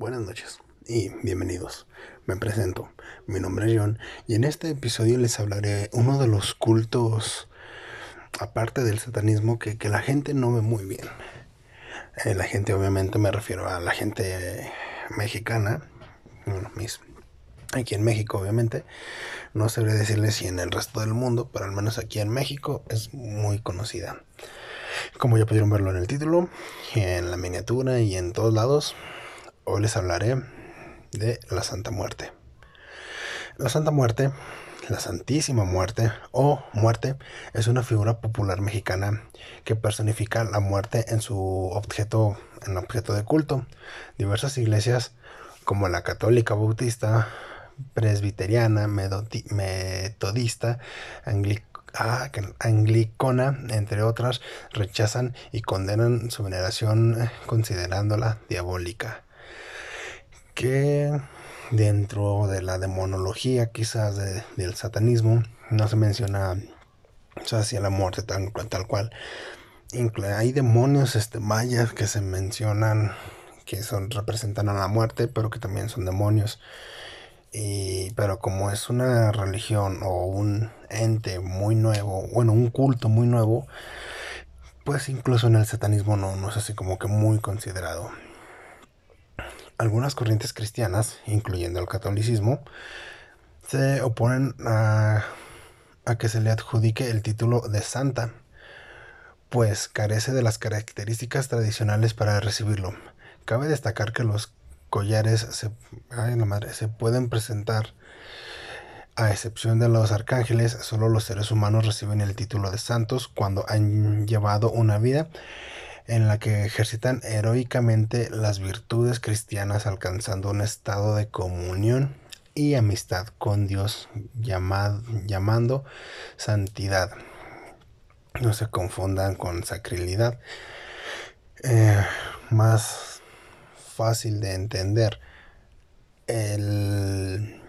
Buenas noches y bienvenidos. Me presento, mi nombre es John y en este episodio les hablaré uno de los cultos, aparte del satanismo, que, la gente no ve muy bien. Eh, la gente obviamente me refiero a la gente mexicana, bueno, mis, aquí en México obviamente, no sabré decirles si en el resto del mundo, pero al menos aquí en México es muy conocida. Como ya pudieron verlo en el título, en la miniatura y en todos lados, Hoy les hablaré de la Santa Muerte. La Santa Muerte, la Santísima Muerte o Muerte es una figura popular mexicana que personifica la muerte en su objeto, en objeto de culto. Diversas iglesias como la católica bautista, presbiteriana, metodista, ah, anglicana, entre otras, rechazan y condenan su veneración considerándola diabólica que dentro de la demonología quizás del satanismo no se menciona hacia la muerte tal, tal cual. Hay demonios este, mayas que se mencionan que son, representan a la muerte, pero que también son demonios. Y, pero como es una religión o un ente muy nuevo, bueno, un culto muy nuevo, pues incluso en el satanismo no, no es así como que muy considerado. Algunas corrientes cristianas, incluyendo el catolicismo, se oponen a, que se le adjudique el título de santa, pues carece de las características tradicionales para recibirlo. Cabe destacar que los collares se, se pueden presentar a excepción de los arcángeles, solo los seres humanos reciben el título de santos cuando han llevado una vida en la que ejercitan heroicamente las virtudes cristianas alcanzando un estado de comunión y amistad con Dios llamando santidad. No se confundan con sacrilidad. Eh, más fácil de entender. El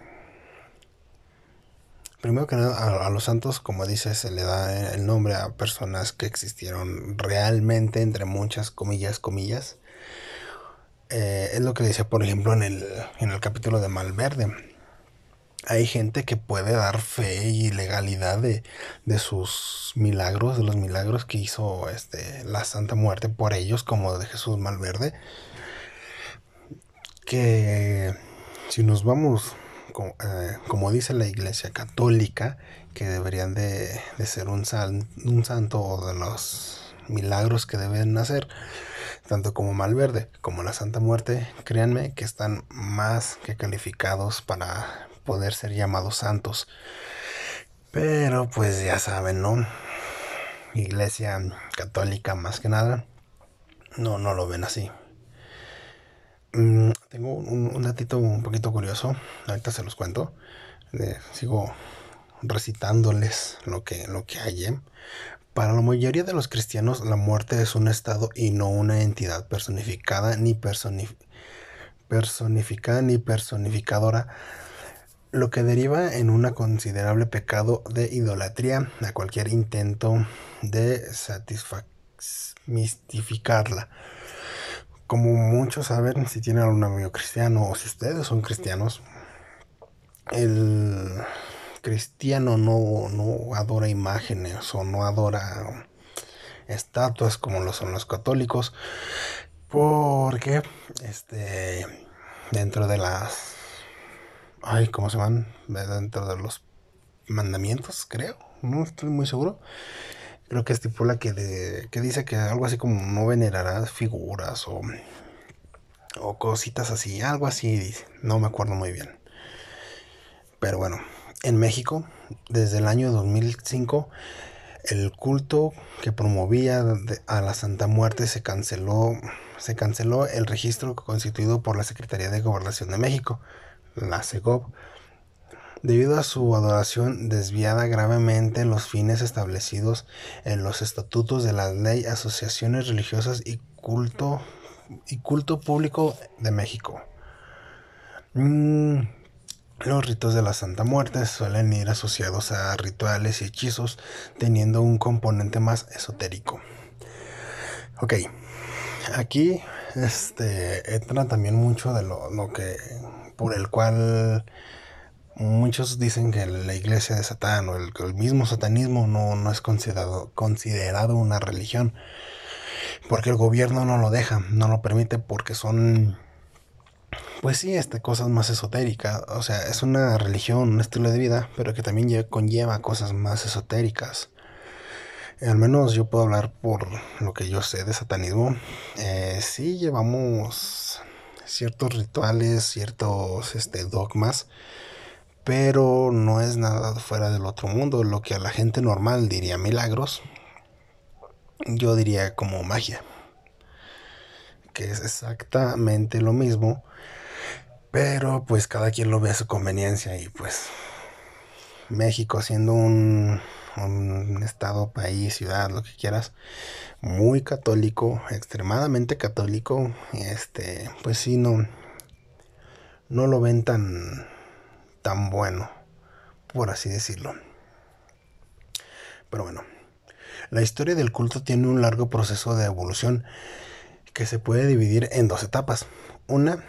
Primero que nada, a, los santos, como dice, se le da el nombre a personas que existieron realmente, entre muchas comillas, comillas. Eh, es lo que decía, por ejemplo, en el, en el capítulo de Malverde. Hay gente que puede dar fe y legalidad de, de sus milagros, de los milagros que hizo este, la Santa Muerte por ellos, como de Jesús Malverde. Que si nos vamos eh, como, dice la Iglesia Católica, que deberían de, ser un, un santo o de los milagros que deben hacer, tanto como Malverde como la Santa Muerte, créanme que están más que calificados para poder ser llamados santos. Pero pues ya saben, ¿no? Iglesia católica más que nada, no, no lo ven así. Mm, tengo un, datito un poquito curioso, ahorita se los cuento. sigo recitándoles lo que, lo que hay. ¿eh? Para la mayoría de los cristianos, la muerte es un estado y no una entidad personificada ni personificada ni personificadora, lo que deriva en un considerable pecado de idolatría a cualquier intento de mistificarla como muchos saben, si tienen algún amigo cristiano o si ustedes son cristianos, el cristiano no, no adora imágenes o no adora estatuas como lo son los católicos, porque este dentro de las ay, ¿cómo se llaman? Dentro de los mandamientos, creo, no estoy muy seguro creo que estipula que, de, que dice que algo así como no venerarás figuras o, o cositas así, algo así dice, no me acuerdo muy bien. Pero bueno, en México, desde el año 2005, el culto que promovía a la Santa Muerte se canceló, se canceló el registro constituido por la Secretaría de Gobernación de México, la CEGOV, debido a su adoración desviada gravemente los fines establecidos en los estatutos de la ley, asociaciones religiosas y culto, y culto público de México. Mm, Los ritos de la Santa Muerte suelen ir asociados a rituales y hechizos, teniendo un componente más esotérico. Ok, aquí este, entra también mucho de lo, lo que, por el cual muchos dicen que la iglesia de Satán o el, mismo satanismo no, no es considerado, considerado una religión, porque el gobierno no lo deja, no lo permite porque son pues sí, este, cosas más esotéricas. O sea, es una religión, un estilo de vida, pero que también conlleva cosas más esotéricas. Al menos yo puedo hablar por lo que yo sé de satanismo. Eh, sí llevamos ciertos rituales, ciertos este, dogmas, pero no es nada fuera del otro mundo. Lo que a la gente normal diría milagros, yo diría como magia. Que es exactamente lo mismo pero pues cada quien lo ve a su conveniencia y pues México siendo un, un estado, país, ciudad, lo que quieras, muy católico, extremadamente católico, este, pues sí, no, no lo ven tan, tan bueno, por así decirlo. Pero bueno, la historia del culto tiene un largo proceso de evolución que se puede dividir en dos etapas. Una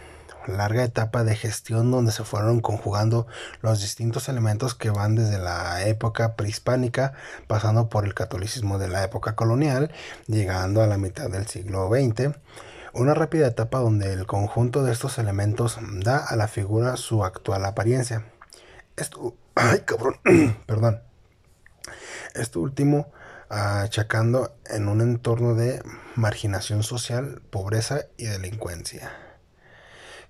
larga etapa de gestión donde se fueron conjugando los distintos elementos que van desde la época prehispánica, pasando por el catolicismo de la época colonial, llegando a la mitad del siglo XX. Una rápida etapa donde el conjunto de estos elementos da a la figura su actual apariencia. Esto, ay cabrón, perdón. Esto último achacando en un entorno de marginación social, pobreza y delincuencia.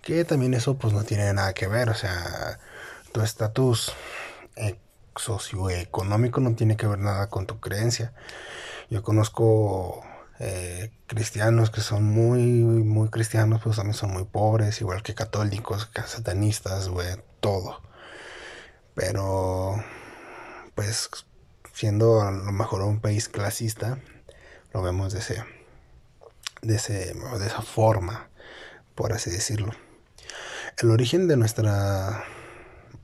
Que también eso pues no tiene nada que ver, o sea, tu estatus socioeconómico no tiene que ver nada con tu creencia. Yo conozco eh, cristianos que son muy, muy cristianos, pues también son muy pobres, igual que católicos, que satanistas, güey, todo. Pero, pues, siendo a lo mejor un país clasista, lo vemos de ese, de ese, de esa forma, por así decirlo. El origen de nuestra...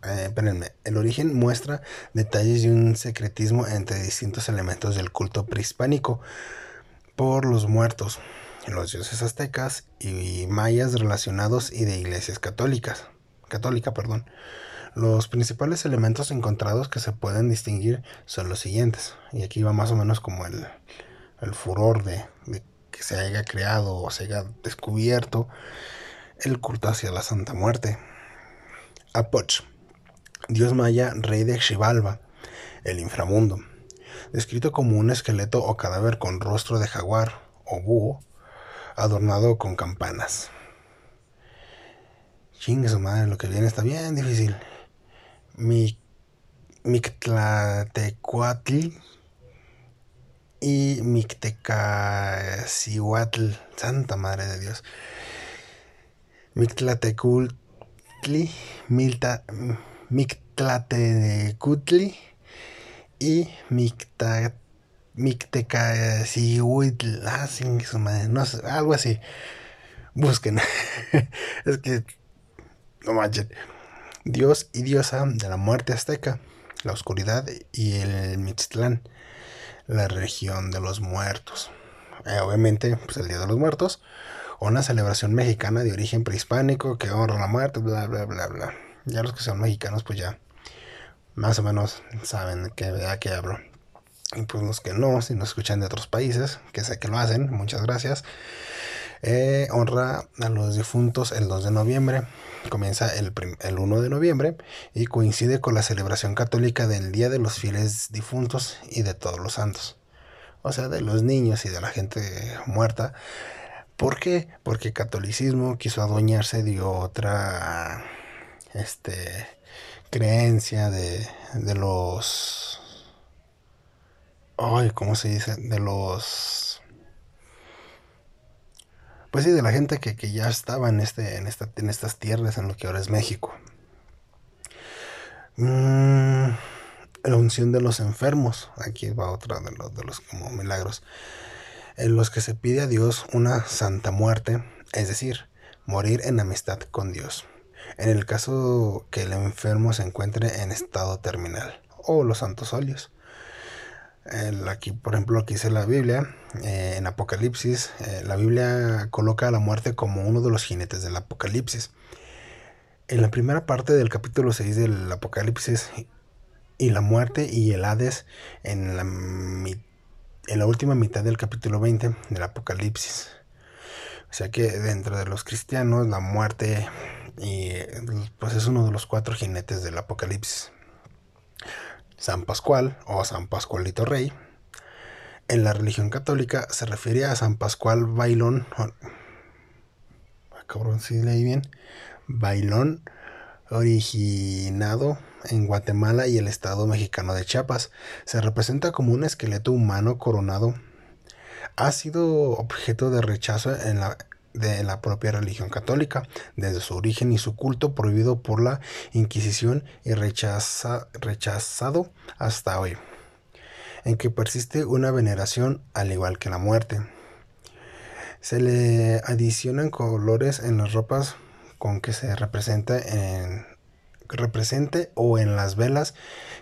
Eh, espérenme, el origen muestra detalles de un secretismo entre distintos elementos del culto prehispánico por los muertos, los dioses aztecas y mayas relacionados y de iglesias católicas. Católica, perdón. Los principales elementos encontrados que se pueden distinguir son los siguientes. Y aquí va más o menos como el, el furor de, que se haya creado o se haya descubierto el culto hacia la Santa Muerte. Apoch, dios maya, rey de Xibalba, el inframundo, descrito como un esqueleto o cadáver con rostro de jaguar o búho, adornado con campanas. Chingue su madre, lo que viene está bien difícil. Mi, y Mictecacihuatl, Santa Madre de Dios. Mictlatecutli, Milta, Mictlatecutli y Micta, Mictecacihuitl, ah, sin su madre, no sé, algo así. Busquen. es que, no manchen. Dios y diosa de la muerte azteca, la oscuridad y el Mixtlán, la región de los muertos. Eh, obviamente, pues el Día de los Muertos una celebración mexicana de origen prehispánico que honra la muerte, bla, bla, bla, bla. Ya los que son mexicanos, pues ya más o menos saben que, de qué hablo. Y pues los que no, si nos escuchan de otros países, que sé que lo hacen, muchas gracias. Eh, honra a los difuntos el 2 de noviembre. Comienza el, el 1 de noviembre y coincide con la celebración católica del Día de los Fieles Difuntos y de todos los santos. O sea, de los niños y de la gente muerta ¿Por qué? Porque el catolicismo quiso adueñarse de otra este, creencia de, de los... Ay, ¿cómo se dice? De los... Pues sí, de la gente que, ya estaba en, este, en, esta, en estas tierras, en lo que ahora es México. Mm, la unción de los enfermos. Aquí va otra de los, de los como milagros en los que se pide a Dios una santa muerte, es decir, morir en amistad con Dios. En el caso que el enfermo se encuentre en estado terminal, o los santos óleos. aquí, por ejemplo, aquí dice la Biblia, eh, en Apocalipsis, eh, la Biblia coloca a la muerte como uno de los jinetes del Apocalipsis. En la primera parte del capítulo 6 del Apocalipsis, y la muerte y el Hades en la, en la última mitad del capítulo 20 del Apocalipsis. O sea que dentro de los cristianos la muerte y pues es uno de los cuatro jinetes del Apocalipsis. San Pascual o San Pascualito Rey. En la religión católica se refiere a San Pascual Bailón. Ah, cabrón, si leí bien. Bailón, originado en Guatemala y el estado mexicano de Chiapas. Se representa como un esqueleto humano coronado ha sido objeto de rechazo en la, de la propia religión católica, desde su origen y su culto prohibido por la Inquisición y rechaza, rechazado hasta hoy, en que persiste una veneración al igual que la muerte. Se le adicionan colores en las ropas con que se representa en represente o en las velas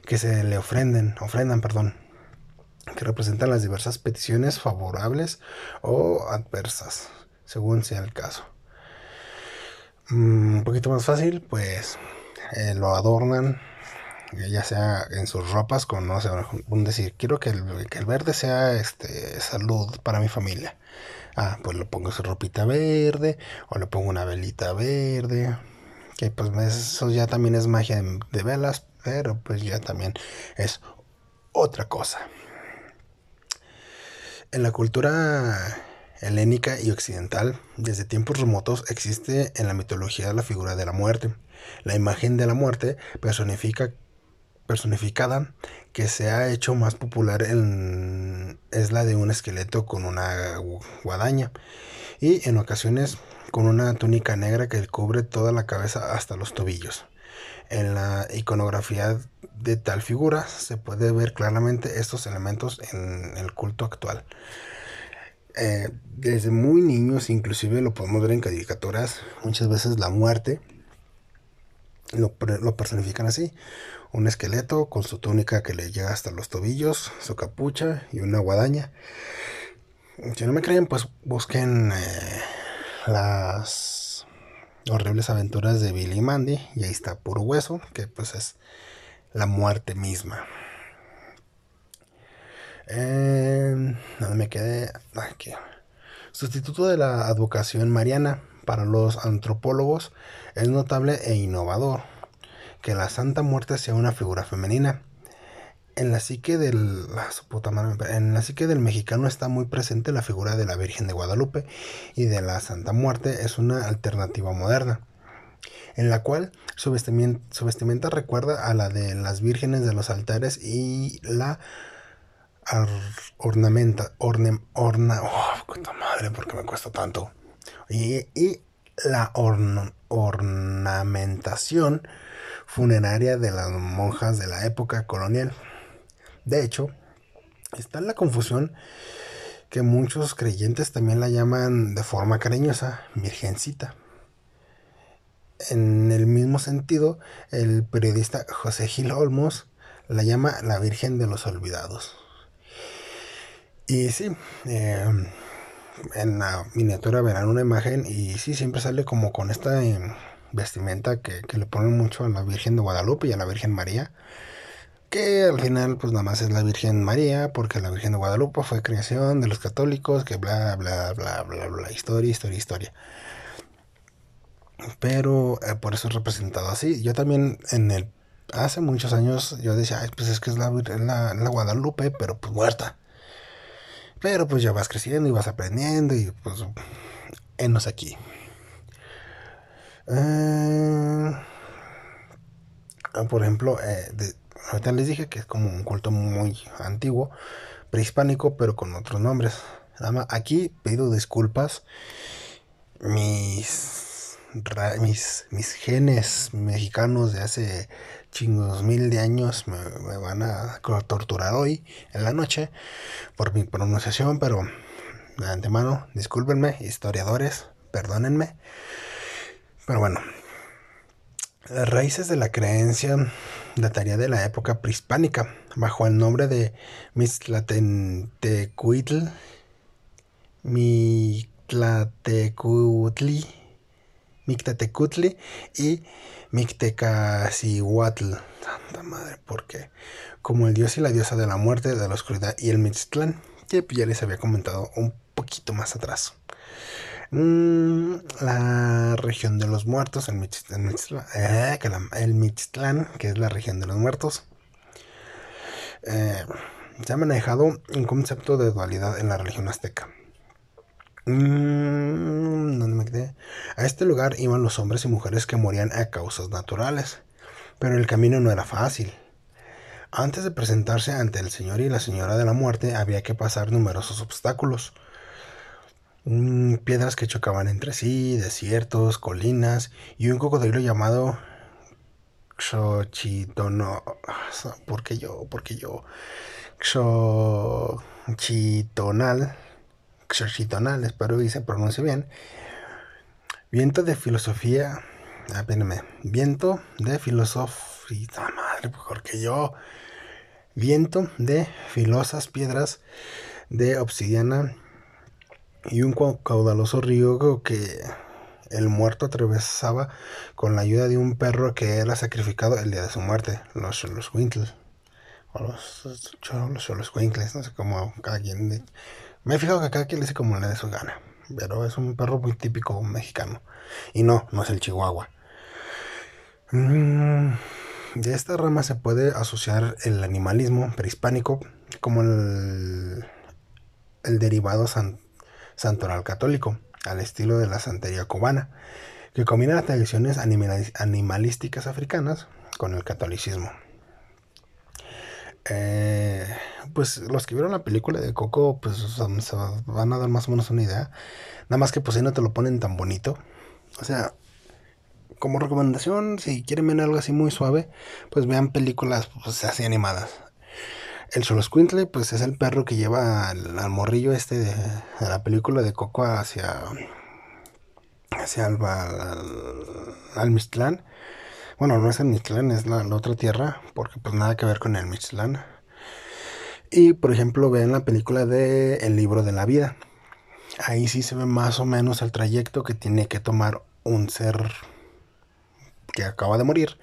que se le ofrenden, ofrendan, perdón que representan las diversas peticiones favorables o adversas, según sea el caso. Mm, un poquito más fácil, pues eh, lo adornan, ya sea en sus ropas, con, no sé, un decir, quiero que el, que el, verde sea este, salud para mi familia. Ah, pues le pongo su ropita verde, o le pongo una velita verde, que pues eso ya también es magia de velas, pero pues ya también es otra cosa. En la cultura helénica y occidental, desde tiempos remotos existe en la mitología la figura de la muerte. La imagen de la muerte personifica, personificada que se ha hecho más popular es la de un esqueleto con una guadaña y en ocasiones con una túnica negra que cubre toda la cabeza hasta los tobillos. En la iconografía de tal figura se puede ver claramente estos elementos en el culto actual. Eh, desde muy niños, inclusive lo podemos ver en caricaturas, muchas veces la muerte lo, personifican así. Un esqueleto con su túnica que le llega hasta los tobillos, su capucha y una guadaña. Si no me creen, pues busquen eh, las horribles aventuras de Billy y Mandy. Y ahí está puro hueso, que pues es la muerte misma. Eh, me quedé aquí. Sustituto de la advocación mariana para los antropólogos es notable e innovador que la Santa Muerte sea una figura femenina en la psique del en la psique del mexicano está muy presente la figura de la Virgen de Guadalupe y de la Santa Muerte es una alternativa moderna en la cual su vestimenta, recuerda a la de las vírgenes de los altares y la ornamenta orna, oh, madre porque me cuesta tanto y, la ornamentación funeraria de las monjas de la época colonial de hecho, está la confusión que muchos creyentes también la llaman de forma cariñosa Virgencita. En el mismo sentido, el periodista José Gil Olmos la llama la Virgen de los Olvidados. Y sí, em, en la miniatura verán una imagen y sí, siempre sale como con esta em, vestimenta que, que, le ponen mucho a la Virgen de Guadalupe y a la Virgen María que al final pues nada más es la Virgen María, porque la Virgen de Guadalupe fue creación de los católicos, que bla, bla, bla, bla, bla, historia, historia, historia. Pero eh, por eso es representado así. Yo también en el, hace muchos años yo decía, pues es que es la, la Guadalupe, pero pues muerta. Pero pues ya vas creciendo y vas aprendiendo y pues enos aquí. Eh, por ejemplo, eh, ahorita les dije que es como un culto muy antiguo, prehispánico, pero con otros nombres. Aquí pido disculpas. Mis, mis, mis genes mexicanos de hace chingos mil de años me, me, van a torturar hoy en la noche por mi pronunciación, pero de antemano, discúlpenme, historiadores, perdónenme. Pero bueno, Las raíces de la creencia dataría de la época prehispánica, bajo el nombre de Mixtlatentecuitl, Mictlatecutli, Mictatecutli y Mictecacihuatl. Santa madre, ¿por qué? Como el dios y la diosa de la muerte, de la oscuridad y el Mixtlán, que ya les había comentado un poquito más atrás. Mm, la región de los muertos, el Mixtlán, eh, el que es la región de los muertos, eh, se ha manejado un concepto de dualidad en la religión azteca. Mm, ¿Dónde me quedé? A este lugar iban los hombres y mujeres que morían a causas naturales, pero el camino no era fácil. Antes de presentarse ante el Señor y la Señora de la Muerte había que pasar numerosos obstáculos Mm, piedras que chocaban entre sí, desiertos, colinas y un cocodrilo llamado Xochitono. porque yo? porque yo? Xochitonal. Xochitonal, espero que se pronuncie bien. Viento de filosofía. Apéname. Viento de filosofía. Madre, mejor que yo. Viento de filosas piedras de obsidiana y un caudaloso río que el muerto atravesaba con la ayuda de un perro que era sacrificado el día de su muerte, los, los Winkles. O los, los, los Winkles, no sé cómo cada quien. Me he fijado que cada quien le dice como le dé su gana. Pero es un perro muy típico mexicano. Y no, no es el chihuahua. Mm, de esta rama se puede asociar el animalismo prehispánico como el, derivado san, santoral católico, al estilo de la santería cubana, que combina las tradiciones animalísticas africanas con el catolicismo. Eh, pues los que vieron la película de Coco, pues se van a dar más o menos una idea. Nada más que pues ahí no te lo ponen tan bonito. O sea, como recomendación, si quieren ver algo así muy suave, pues vean películas pues, así animadas. El Xoloscuintle, pues es el perro que lleva al, morrillo este de, la película de Coco hacia, hacia el, al, Mixtlán. Bueno, no es el Mixtlán, es la, otra tierra, porque pues nada que ver con el Mixtlán. Y por ejemplo, vean la película de El libro de la vida. Ahí sí se ve más o menos el trayecto que tiene que tomar un ser que acaba de morir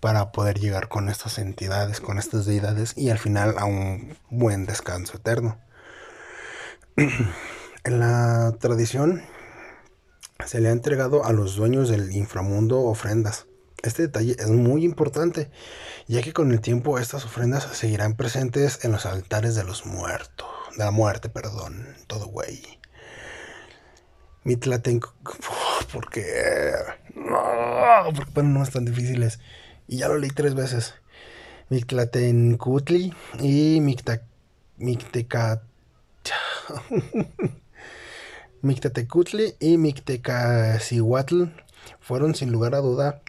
para poder llegar con estas entidades, con estas deidades y al final a un buen descanso eterno. en la tradición se le ha entregado a los dueños del inframundo ofrendas. Este detalle es muy importante, ya que con el tiempo estas ofrendas seguirán presentes en los altares de los muertos, de la muerte, perdón, todo güey. Mitlatenco, porque porque no es tan difíciles. Y ya lo leí tres veces. Mictlatencutli y Micteca. Mictatecutli y Mictecacihuatl fueron sin lugar a duda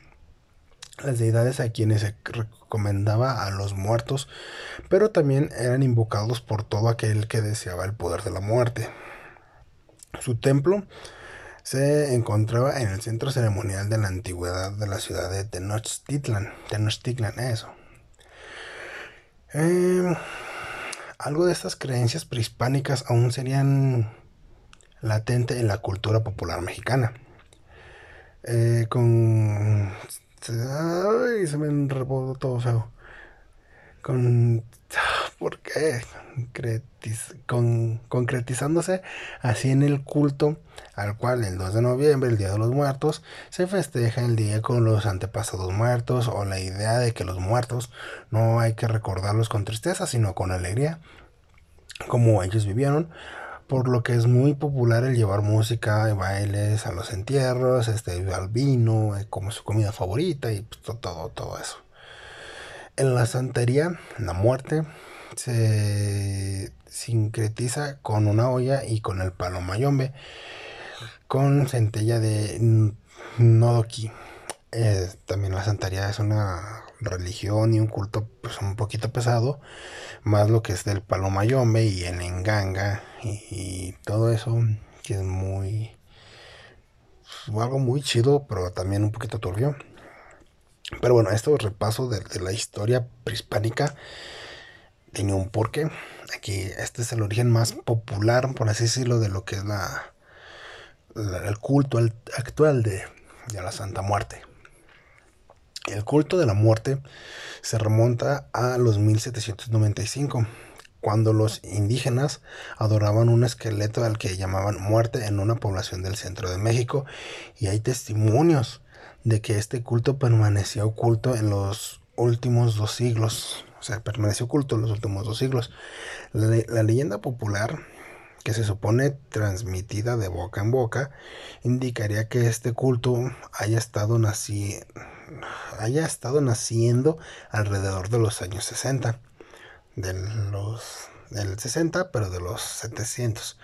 las deidades a quienes se recomendaba a los muertos, pero también eran invocados por todo aquel que deseaba el poder de la muerte. Su templo se encontraba en el centro ceremonial de la antigüedad de la ciudad de Tenochtitlan. Tenochtitlan, eso. Em, algo de estas creencias prehispánicas aún serían latente en la cultura popular mexicana. Eh, con. Ay, se me enrebó todo feo. Con. ¿Por qué? con, concretizándose así en el culto al cual el 2 de noviembre, el Día de los Muertos, se festeja el día con los antepasados muertos o la idea de que los muertos no hay que recordarlos con tristeza, sino con alegría, como ellos vivieron, por lo que es muy popular el llevar música y bailes a los entierros, este, al vino, eh, como su comida favorita y pues, todo, todo eso. En la santería, la muerte, se sincretiza con una olla y con el palo mayombe con centella de Nodoki. Eh, también la santería es una religión y un culto pues un poquito pesado, más lo que es del palo mayombe y el enganga y, todo eso que es muy algo muy chido, pero también un poquito turbio. Pero bueno, esto repaso de, la historia prehispánica tenía un porqué. Aquí este es el origen más popular, por así decirlo, de lo que es la, el culto actual de, de la Santa Muerte. El culto de la muerte se remonta a los 1795, cuando los indígenas adoraban un esqueleto al que llamaban muerte en una población del centro de México, y hay testimonios de que este culto permaneció oculto en los últimos dos siglos, o sea, permaneció oculto en los últimos dos siglos. La, leyenda popular que se supone transmitida de boca en boca, indicaría que este culto haya estado, nací, haya estado naciendo alrededor de los años 60, de los, del 60, pero de los 700.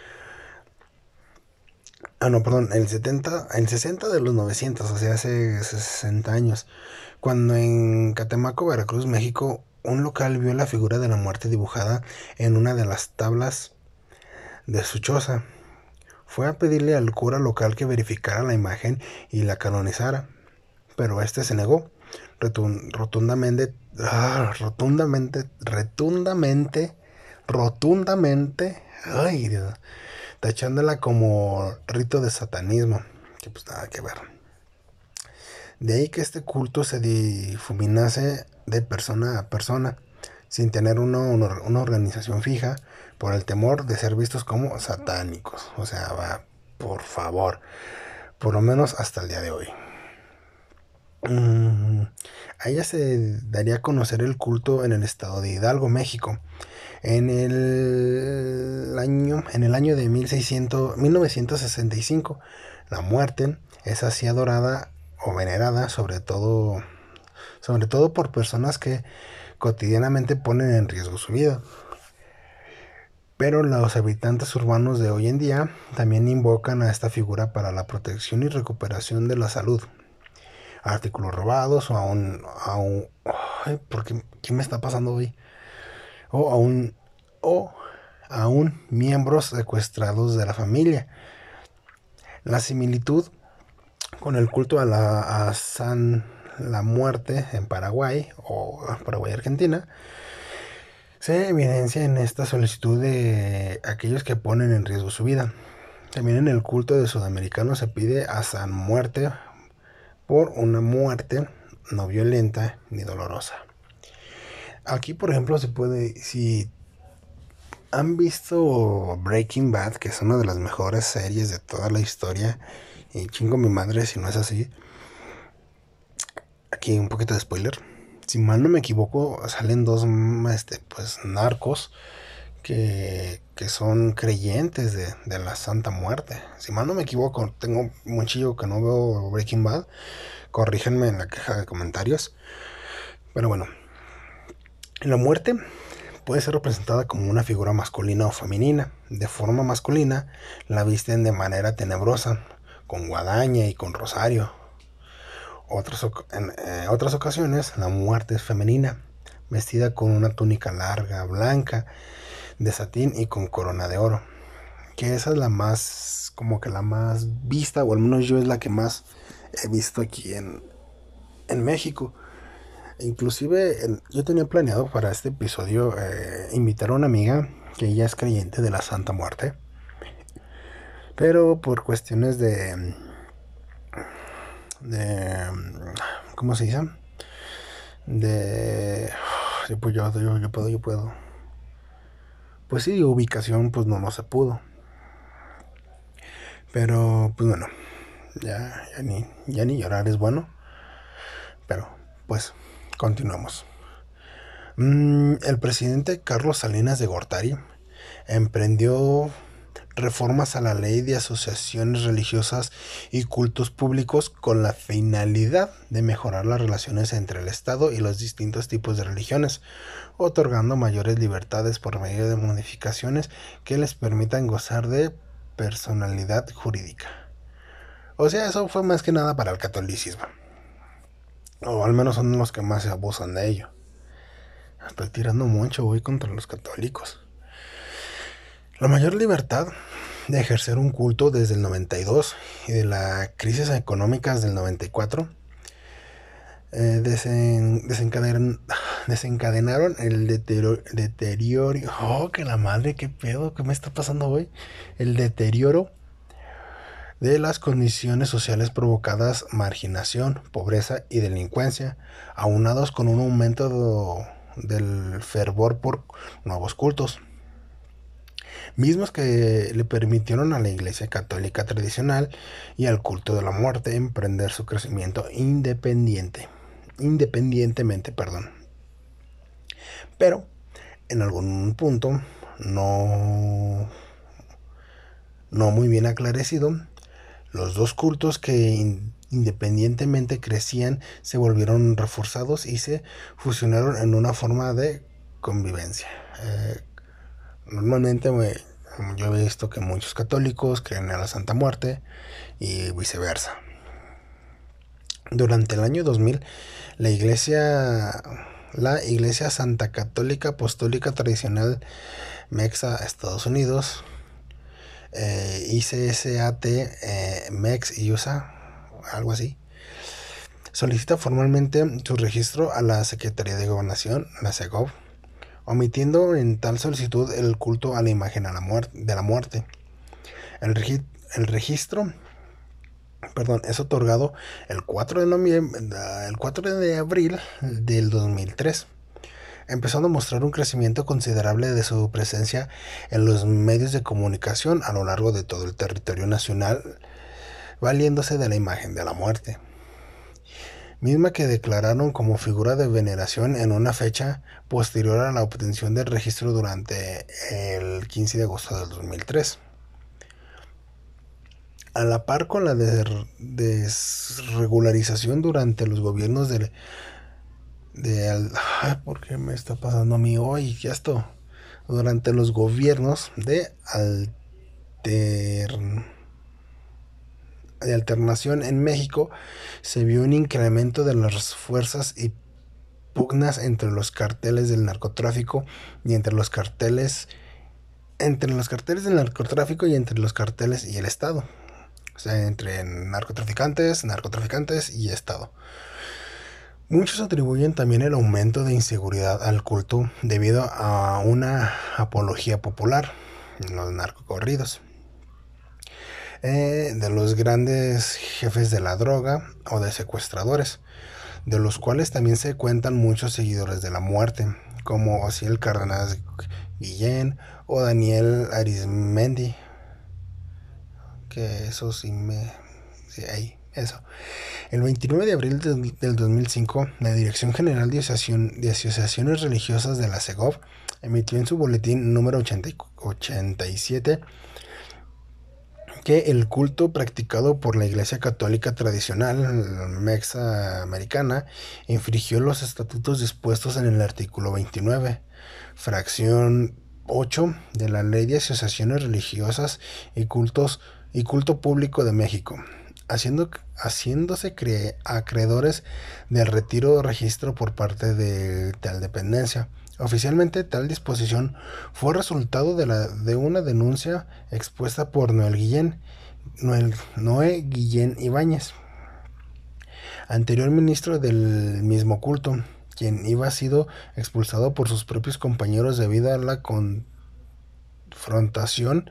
Ah, no, perdón, el 70, el 60 de los 900, o sea, hace 60 años, cuando en Catemaco, Veracruz, México, un local vio la figura de la muerte dibujada en una de las tablas de su choza. Fue a pedirle al cura local que verificara la imagen y la canonizara, pero este se negó rotundamente, ah, rotundamente, rotundamente, rotundamente, Dios, tachándola como rito de satanismo, que pues nada que ver. De ahí que este culto se difuminase de persona a persona, sin tener una, una organización fija, por el temor de ser vistos como satánicos. O sea, va, por favor, por lo menos hasta el día de hoy. Mm, a ella se daría a conocer el culto en el estado de Hidalgo, México. En el año, en el año de 1600, 1965, la muerte es así adorada o venerada, sobre todo, sobre todo por personas que cotidianamente ponen en riesgo su vida. Pero los habitantes urbanos de hoy en día también invocan a esta figura para la protección y recuperación de la salud, artículos robados o ay, ¿por qué, me está pasando hoy? O aún, o aún miembros secuestrados de la familia. La similitud con el culto a la a San la muerte en Paraguay o Paraguay Argentina se evidencia en esta solicitud de aquellos que ponen en riesgo su vida. También en el culto de sudamericanos se pide a San Muerte por una muerte no violenta ni dolorosa. Aquí, por ejemplo, se puede, si han visto Breaking Bad, que es una de las mejores series de toda la historia, y chingo mi madre si no es así. Aquí un poquito de spoiler. Si mal no me equivoco, salen dos este, pues, narcos que, que son creyentes de, de, la Santa Muerte. Si mal no me equivoco, tengo un chillo que no veo Breaking Bad. Corrígenme en la caja de comentarios. Pero bueno, la muerte puede ser representada como una figura masculina o femenina. De forma masculina, la visten de manera tenebrosa, con guadaña y con rosario. Otras, en eh, otras ocasiones, la muerte es femenina, vestida con una túnica larga, blanca, de satín y con corona de oro. Que esa es la más, como que la más vista, o al menos yo es la que más he visto aquí en, en México. Inclusive yo tenía planeado para este episodio eh, invitar a una amiga que ella es creyente de la Santa Muerte. Pero por cuestiones de... de ¿Cómo se dice? De... Pues yo, puedo, yo puedo pues sí, ubicación pues no, no se pudo. Pero pues bueno, ya, ya, ni, ya ni llorar es bueno. Pero pues continuamos. Mm, el presidente Carlos Salinas de Gortari emprendió reformas a la ley de asociaciones religiosas y cultos públicos con la finalidad de mejorar las relaciones entre el Estado y los distintos tipos de religiones, otorgando mayores libertades por medio de modificaciones que les permitan gozar de personalidad jurídica. O sea, eso fue más que nada para el catolicismo. O al menos son los que más se abusan de ello. Estoy tirando mucho hoy contra los católicos. La mayor libertad de ejercer un culto desde el 92 y de la crisis económicas del 94 eh, desencadenaron el deterioro, Oh, que la madre, qué pedo, ¿qué me está pasando hoy? El deterioro de las condiciones sociales provocadas marginación, pobreza y delincuencia, aunados con un aumento del fervor por nuevos cultos, mismos que le permitieron a la Iglesia Católica tradicional y al culto de la muerte emprender su crecimiento independiente, independientemente, perdón. Pero en algún punto no no muy bien aclarecido, los dos cultos que independientemente crecían se volvieron reforzados y se fusionaron en una forma de convivencia. Eh, normalmente yo he visto que muchos católicos creen en la Santa Muerte y viceversa. Durante el año 2000, la iglesia, la iglesia Santa Católica Apostólica Tradicional Mexa, Estados Unidos, eh, ICSAT, eh, MEX y USA, algo así, solicita formalmente su registro a la Secretaría de Gobernación, la SEGOV, omitiendo en tal solicitud el culto a la imagen a la de la muerte. El, el registro perdón, es otorgado el 4 de noviembre, el 4 de abril del 2003 empezando a mostrar un crecimiento considerable de su presencia en los medios de comunicación a lo largo de todo el territorio nacional, valiéndose de la imagen de la muerte, misma que declararon como figura de veneración en una fecha posterior a la obtención del registro durante el 15 de agosto del 2003. A la par con la desregularización durante los gobiernos del de al, ¿por qué me está pasando a mí hoy esto? Durante los gobiernos de de alternación en México se vio un incremento de las fuerzas y pugnas entre los carteles del narcotráfico y entre los carteles entre los carteles del narcotráfico y entre los carteles y el Estado. O sea, entre narcotraficantes, narcotraficantes y Estado. Muchos atribuyen también el aumento de inseguridad al culto debido a una apología popular en los narcocorridos eh, de los grandes jefes de la droga o de secuestradores, de los cuales también se cuentan muchos seguidores de la muerte, como el Cardenal Guillén o Daniel Arismendi, que eso sí me... Sí, ahí, eso. El 29 de abril del 2005, la Dirección General de, Asociaciones Religiosas de la CEGOV emitió en su boletín número 87 que el culto practicado por la Iglesia Católica tradicional mexa-americana infringió los estatutos dispuestos en el artículo 29, fracción 8 de la Ley de Asociaciones Religiosas y Cultos y Culto Público de México, haciendo, haciéndose acreedores del retiro de registro por parte de tal dependencia. Oficialmente tal disposición fue resultado de, una denuncia expuesta por Noel Guillén, Noel, Noé Guillén Ibáñez, anterior ministro del mismo culto, quien iba sido expulsado por sus propios compañeros debido a la confrontación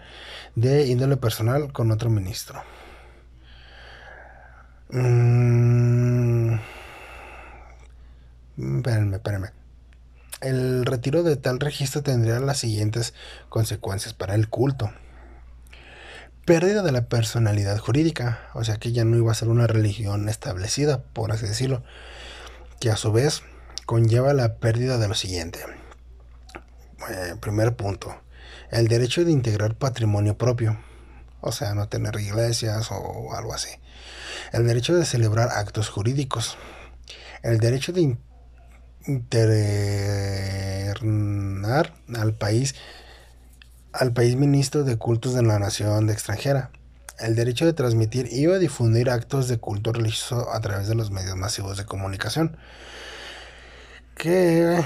de índole personal con otro ministro. Mm. Espérenme, espérenme. El retiro de tal registro tendría las siguientes consecuencias para el culto. Pérdida de la personalidad jurídica, o sea que ya no iba a ser una religión establecida, por así decirlo, que a su vez conlleva la pérdida de lo siguiente. Eh, primer punto, el derecho de integrar patrimonio propio, o sea, no tener iglesias o algo así. El derecho de celebrar actos jurídicos, el derecho de internar al país al país ministro de cultos de la nación de extranjera, el derecho de transmitir y o difundir actos de culto religioso a través de los medios masivos de comunicación. Que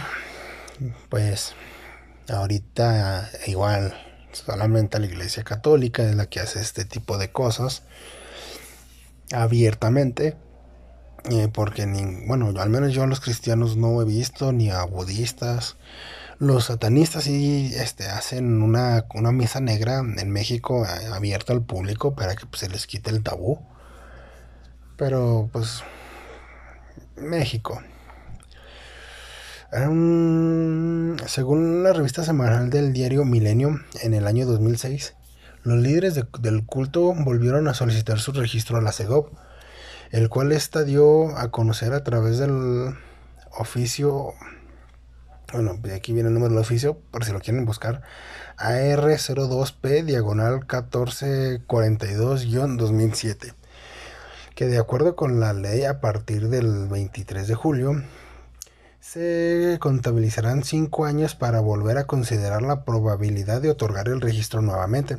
pues ahorita igual solamente la Iglesia Católica es la que hace este tipo de cosas abiertamente Eh, porque, ni, bueno, al menos yo a los cristianos no he visto, ni a budistas. Los satanistas sí este, hacen una, una misa negra en México eh, abierta al público para que pues, se les quite el tabú. Pero pues México. Según la revista semanal del diario Milenio, en el año 2006, los líderes del culto volvieron a solicitar su registro a la CEGOP, el cual esta dio a conocer a través del oficio, bueno, aquí viene el número del oficio, por si lo quieren buscar, AR02P diagonal 1442-2007 que de acuerdo con la ley a partir del 23 de julio se contabilizarán cinco años para volver a considerar la probabilidad de otorgar el registro nuevamente.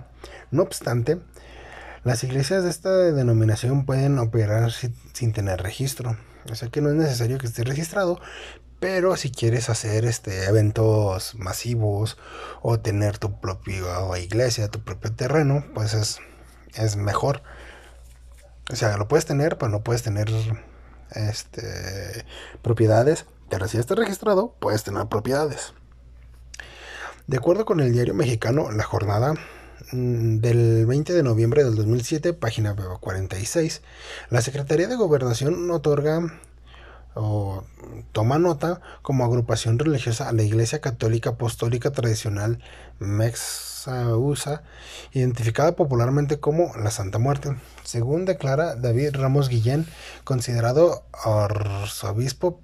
No obstante, las iglesias de esta denominación pueden operar sin, tener registro. O sea que no es necesario que esté registrado, pero si quieres hacer este eventos masivos o tener tu propia iglesia, tu propio terreno, pues es, es mejor. O sea, lo puedes tener, pero no puedes tener este, propiedades. Pero si estás registrado, puedes tener propiedades. De acuerdo con el diario mexicano La Jornada, mm, del 20 de noviembre del 2007, página 46, la Secretaría de Gobernación otorga o toma nota como agrupación religiosa a la Iglesia Católica Apostólica Tradicional Mexausa, identificada popularmente como la Santa Muerte, según declara David Ramos Guillén, considerado arzobispo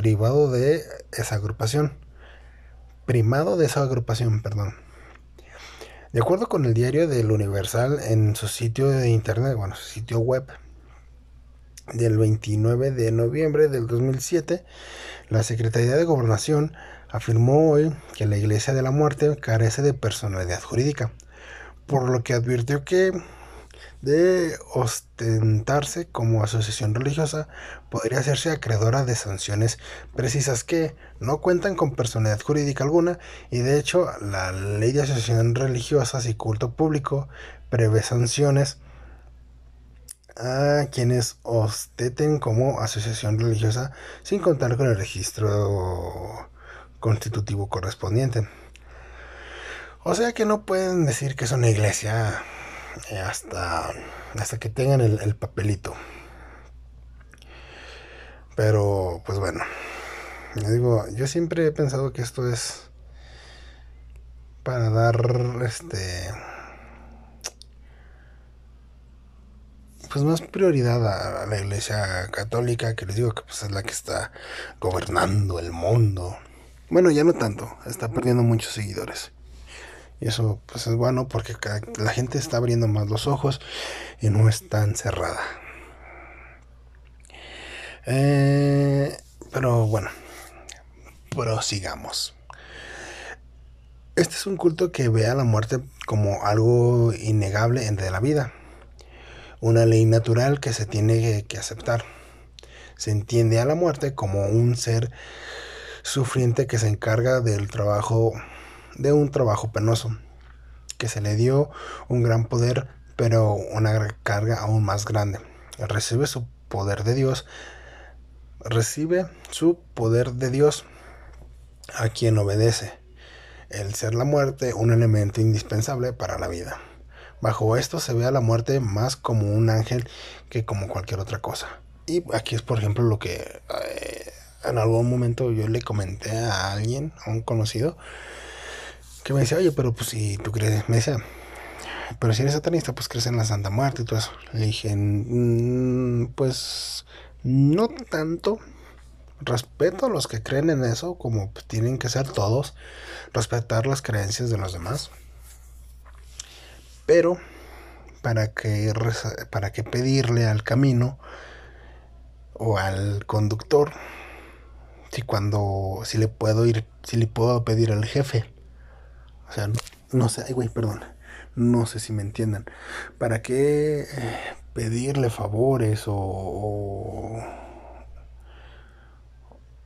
privado de esa agrupación. Primado de esa agrupación, perdón. De acuerdo con el diario del Universal en su sitio de internet, bueno, su sitio web, del 29 de noviembre del 2007, la Secretaría de Gobernación afirmó hoy que la Iglesia de la Muerte carece de personalidad jurídica, por lo que advirtió que de ostentarse como asociación religiosa podría hacerse acreedora de sanciones precisas que no cuentan con personalidad jurídica alguna y de hecho la ley de asociación religiosas y culto público prevé sanciones a quienes osteten como asociación religiosa sin contar con el registro constitutivo correspondiente. O sea que no pueden decir que es una iglesia hasta, hasta que tengan el, el papelito. Pero, pues bueno, yo digo, yo siempre he pensado que esto es para dar este pues más prioridad a, la iglesia católica, que les digo que pues, es la que está gobernando el mundo. Bueno, ya no tanto, está perdiendo muchos seguidores. Y eso pues es bueno porque la gente está abriendo más los ojos y no es tan cerrada. Eh, pero bueno, prosigamos. Este es un culto que ve a la muerte como algo innegable entre la vida una ley natural que se tiene que aceptar. Se entiende a la muerte como un ser sufriente que se encarga del trabajo, de un trabajo penoso, que se le dio un gran poder, pero una carga aún más grande. Recibe su poder de Dios, recibe su poder de Dios a quien obedece. El ser la muerte un elemento indispensable para la vida. Bajo esto se ve a la muerte más como un ángel que como cualquier otra cosa. Y aquí es por ejemplo lo que eh, en algún momento yo le comenté a alguien, a un conocido, que me decía, oye, pero pues si tú crees, me decía, pero si eres satanista, pues crees en la Santa Muerte y todo eso. Le dije, mm, pues no tanto. Respeto a los que creen en eso, como tienen que ser todos, respetar las creencias de los demás. Pero, ¿para qué, para qué pedirle al camino o al conductor si cuando, si le puedo ir, si le puedo pedir al jefe? O sea, no, sé, ay, güey, perdón. No sé si me entiendan. ¿Para qué pedirle favores o,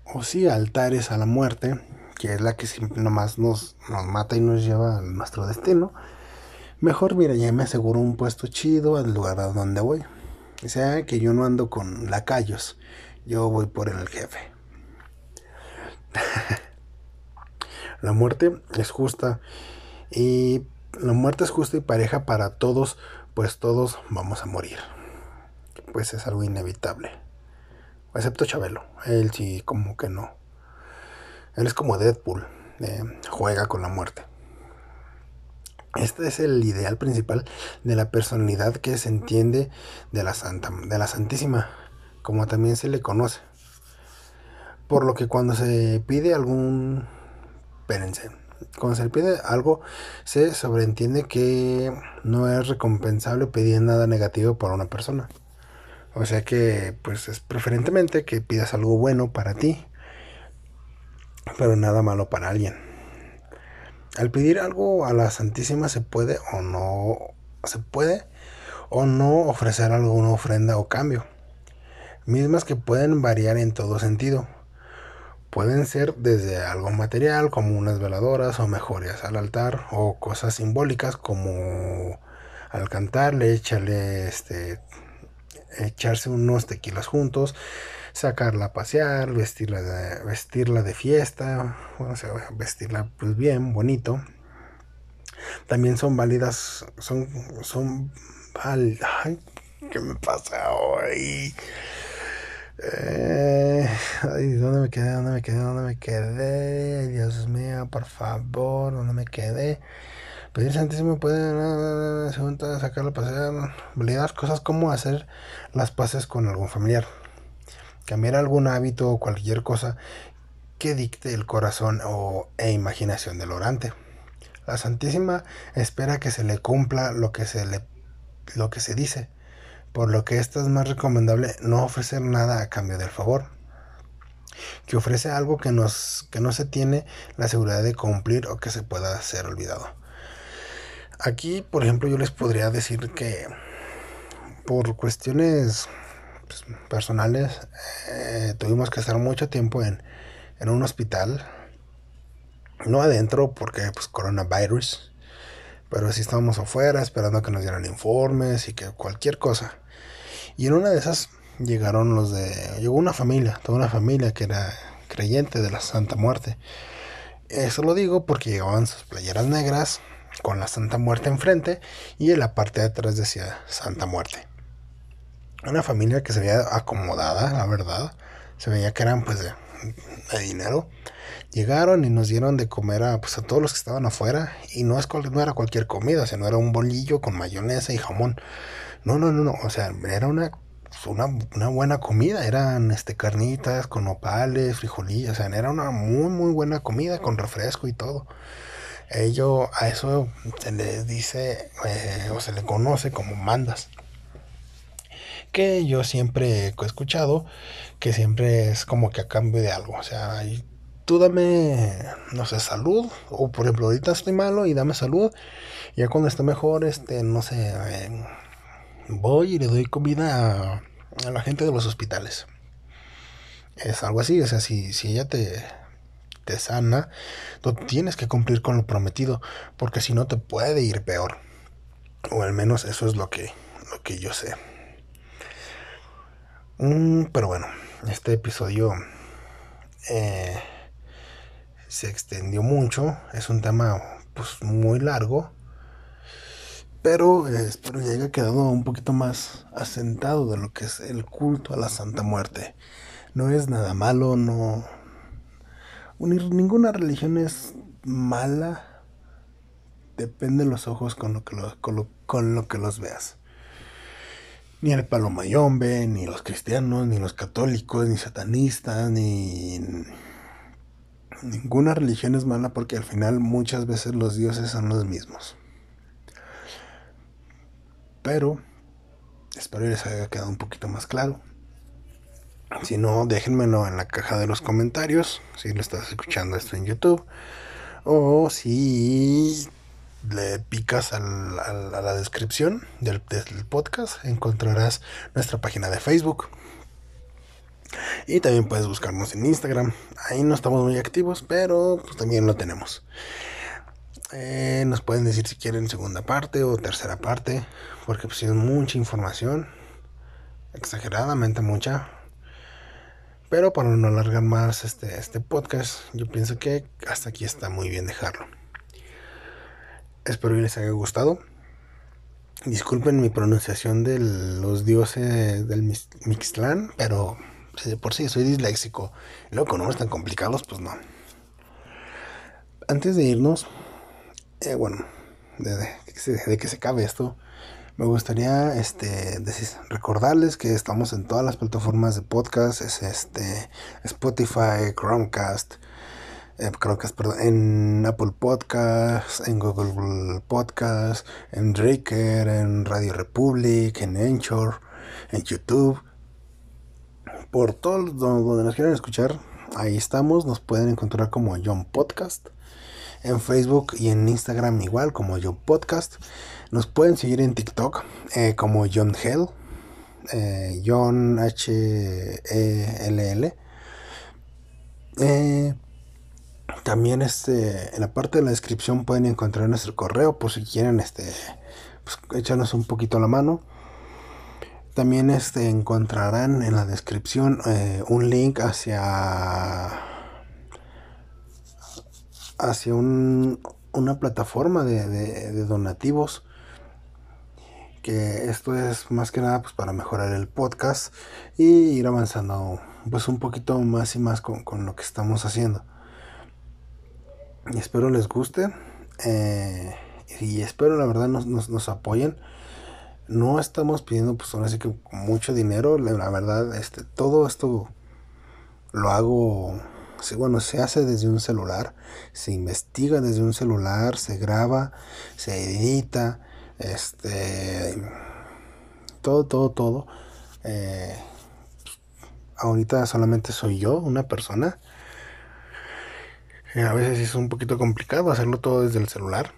o, sí altares a la muerte, que es la que nomás nos, nos mata y nos lleva a nuestro destino? Mejor, mira, ya me aseguro un puesto chido al lugar a donde voy. O sea que yo no ando con lacayos, yo voy por el jefe. la muerte es justa y la muerte es justa y pareja para todos, pues todos vamos a morir. Pues es algo inevitable. Excepto Chabelo, él sí como que no. Él es como Deadpool, eh, juega con la muerte. Este es el ideal principal de la personalidad que se entiende de la Santa, de la Santísima, como también se le conoce. Por lo que cuando se pide algún, espérense, cuando se le pide algo, se sobreentiende que no es recompensable pedir nada negativo para una persona. O sea que, pues es preferentemente que pidas algo bueno para ti, pero nada malo para alguien. Al pedir algo a la Santísima se puede o no se puede o no ofrecer alguna ofrenda o cambio, mismas que pueden variar en todo sentido. Pueden ser desde algo material como unas veladoras o mejorías al altar o cosas simbólicas como al cantarle, echarle este echarse unos tequilas juntos, sacarla a pasear, vestirla de, vestirla de fiesta, o vestirla pues bien, bonito. También son válidas, son, son, ay, ¿qué me pasa hoy? Eh, ¿dónde me quedé? ¿Dónde me quedé? ¿Dónde me quedé? Dios mío, por favor, ¿dónde me quedé? Pedir Santísimo puede sacarla a pasear, cosas como hacer las paces con algún familiar cambiar algún hábito o cualquier cosa que dicte el corazón o, e imaginación del orante. La Santísima espera que se le cumpla lo que se, le, lo que se dice, por lo que esto es más recomendable no ofrecer nada a cambio del favor, que ofrece algo que, nos, que no se tiene la seguridad de cumplir o que se pueda ser olvidado. Aquí, por ejemplo, yo les podría decir que por cuestiones pues, personales, eh, tuvimos que estar mucho tiempo en, en un hospital. No adentro porque pues coronavirus. Pero sí estábamos afuera esperando que nos dieran informes y que cualquier cosa. Y en una de esas llegaron los de... Llegó una familia, toda una familia que era creyente de la Santa Muerte. Eso lo digo porque llevaban sus playeras negras con la Santa Muerte enfrente y en la parte de atrás decía Santa Muerte una familia que se veía acomodada, la verdad. Se veía que eran pues de, dinero. Llegaron y nos dieron de comer a, pues, a todos los que estaban afuera. Y no, es, no era cualquier comida, o sea, no era un bolillo con mayonesa y jamón. No, no, no, no. O sea, era una, una, una buena comida. Eran este, carnitas con opales, frijolillos. O sea, era una muy, muy buena comida con refresco y todo. Ello, a eso se le dice eh, o se le conoce como mandas que yo siempre he escuchado que siempre es como que a cambio de algo. O sea, tú dame, no sé, salud. O por ejemplo, ahorita estoy malo y dame salud. Ya cuando esté mejor, este, no sé, eh, voy y le doy comida a, la gente de los hospitales. Es algo así, o sea, si, si ella te, te sana, tú tienes que cumplir con lo prometido, porque si no te puede ir peor. O al menos eso es lo que, lo que yo sé. Mm, pero bueno, este episodio eh, se extendió mucho. Es un tema pues muy largo. Pero eh, espero que haya quedado un poquito más asentado de lo que es el culto a la Santa Muerte. No es nada malo, no. Ninguna religión es mala. Depende de los ojos con lo que, con lo que los veas ni el palomayombe, ni los cristianos, ni los católicos, ni satanistas, ni ninguna religión es mala porque al final muchas veces los dioses son los mismos. Pero espero que les haya quedado un poquito más claro. Si no, déjenmelo en la caja de los comentarios si lo estás escuchando esto en YouTube o si le picas a la descripción del, podcast, encontrarás nuestra página de Facebook. Y también puedes buscarnos en Instagram. Ahí no estamos muy activos, pero pues, también lo tenemos. Eh, nos pueden decir si quieren segunda parte o tercera parte, porque pues es mucha información. exageradamente mucha. Pero para no alargar más este, este podcast, yo pienso que hasta aquí está muy bien dejarlo. Espero que les haya gustado. Disculpen mi pronunciación de los dioses del Mixtlán, pero por sí soy disléxico. Luego con nombres tan complicados, pues no. Antes de irnos, eh, bueno, de, que se acabe esto, me gustaría este, recordarles que estamos en todas las plataformas de podcast, es este, Spotify, Chromecast, eh, perdón, en Apple Podcast, en Google Podcast, en Breaker, en Radio Republic, en Anchor, en YouTube. Por todo donde nos quieran escuchar, ahí estamos. Nos pueden encontrar como John Podcast. En Facebook y en Instagram igual como John Podcast. Nos pueden seguir en TikTok eh, como John Hell. Eh, John H E L L. Eh, también este, en la parte de la descripción pueden encontrar nuestro correo por si quieren este, pues, echarnos un poquito la mano. También este, encontrarán en la descripción un link hacia, hacia una plataforma de, donativos que esto es más que nada pues para mejorar el podcast y ir avanzando pues un poquito más y más con lo que estamos haciendo espero les guste. Eh, y espero la verdad nos, nos, apoyen. No estamos pidiendo pues ahora sí que mucho dinero. La verdad, este, todo esto lo hago. Bueno, se hace desde un celular. Se investiga desde un celular. Se graba. Se edita. Este. Todo, todo, todo. Eh, ahorita solamente soy yo, una persona. Eh, a veces es un poquito complicado hacerlo todo desde el celular.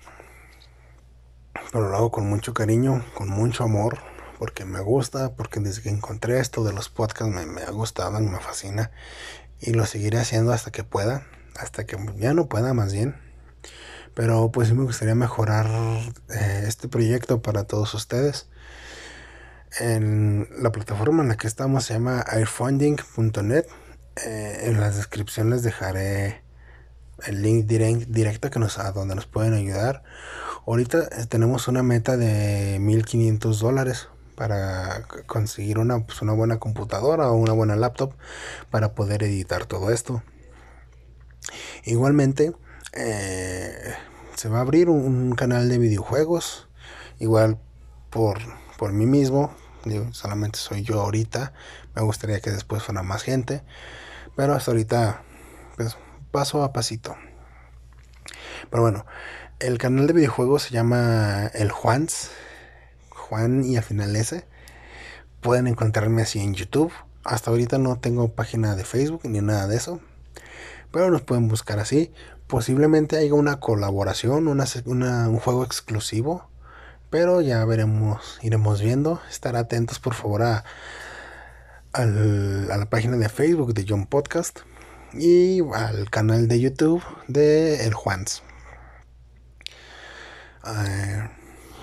Pero lo hago con mucho cariño, con mucho amor, porque me gusta, porque desde que encontré esto de los podcasts me, ha gustado, me fascina. Y lo seguiré haciendo hasta que pueda, hasta que ya no pueda más bien. Pero pues sí me gustaría mejorar eh, este proyecto para todos ustedes. En la plataforma en la que estamos se llama airfunding.net. Eh, en las descripciones dejaré el link directo que nos, a donde nos pueden ayudar. Ahorita eh, tenemos una meta de 1500 dólares para conseguir una, pues, una buena computadora o una buena laptop para poder editar todo esto. Igualmente, eh, se va a abrir un, canal de videojuegos, igual por, por mí mismo, solamente soy yo ahorita, me gustaría que después fuera más gente, pero hasta ahorita pues paso a pasito. Pero bueno, el canal de videojuegos se llama El Juans. Juan y al final ese. Pueden encontrarme así en YouTube. Hasta ahorita no tengo página de Facebook ni nada de eso. Pero nos pueden buscar así. Posiblemente haya una colaboración, una, un juego exclusivo. Pero ya veremos, iremos viendo. Estar atentos por favor a, a la página de Facebook de John Podcast y al canal de YouTube de El Juans. Eh,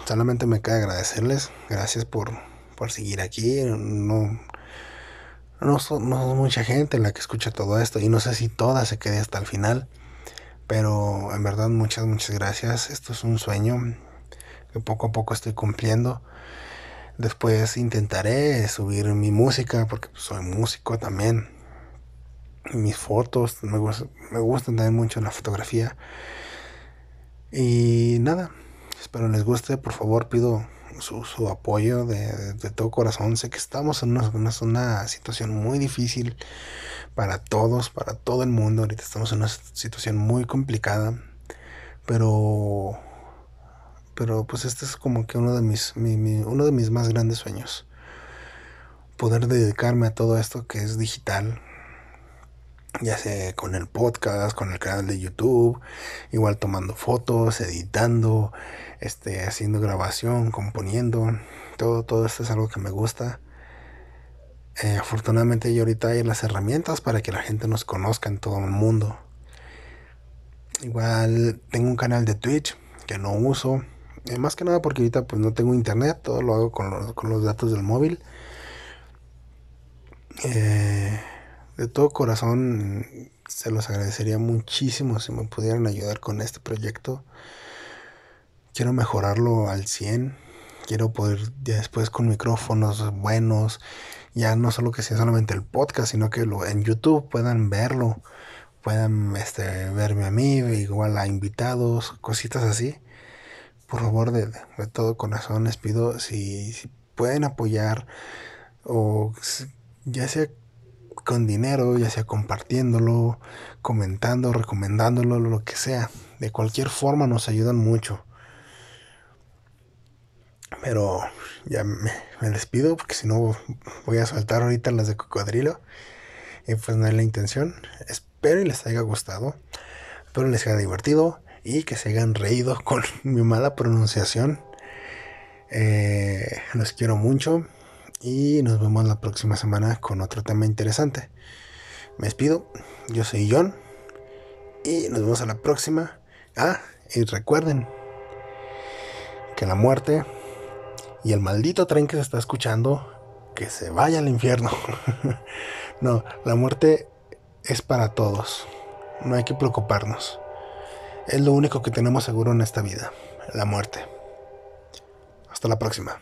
solamente me queda agradecerles, gracias por, por seguir aquí. No, no, son, no mucha gente la que escucha todo esto y no sé si toda se quede hasta el final. Pero en verdad muchas, muchas gracias. Esto es un sueño que poco a poco estoy cumpliendo. Después intentaré subir mi música porque soy músico también mis fotos, me, me gustan también mucho la fotografía. Y nada, espero les guste, por favor pido su, su apoyo de, de, todo corazón. Sé que estamos en una, una, situación muy difícil para todos, para todo el mundo. Ahorita estamos en una situación muy complicada, pero pero pues este es como que uno de mis uno de mis más grandes sueños poder dedicarme a todo esto que es digital ya sea con el podcast, con el canal de YouTube, igual tomando fotos, editando, este, haciendo grabación, componiendo, todo, todo esto es algo que me gusta. Eh, afortunadamente ya ahorita hay las herramientas para que la gente nos conozca en todo el mundo. Igual tengo un canal de Twitch que no uso, eh, más que nada porque ahorita pues no tengo internet, todo lo hago con con los datos del móvil. Eh, de todo corazón se los agradecería muchísimo si me pudieran ayudar con este proyecto. Quiero mejorarlo al 100. Quiero poder ya después con micrófonos buenos, ya no solo que sea solamente el podcast, sino que lo, en YouTube puedan verlo, puedan este, verme a mí, igual a invitados, cositas así. Por favor, de, de todo corazón les pido si, si pueden apoyar o ya sea con dinero, ya sea compartiéndolo, comentando, recomendándolo, lo que sea. De cualquier forma nos ayudan mucho. Pero ya me, despido porque si no voy a soltar ahorita las de cocodrilo. Y pues no es la intención. Espero y les haya gustado. Espero les haya divertido y que se hayan reído con mi mala pronunciación. Eh, los quiero mucho y nos vemos la próxima semana con otro tema interesante. Me despido, yo soy John y nos vemos a la próxima. Ah, y recuerden que la muerte y el maldito tren que se está escuchando, que se vaya al infierno. no, la muerte es para todos. No hay que preocuparnos. Es lo único que tenemos seguro en esta vida, la muerte. Hasta la próxima.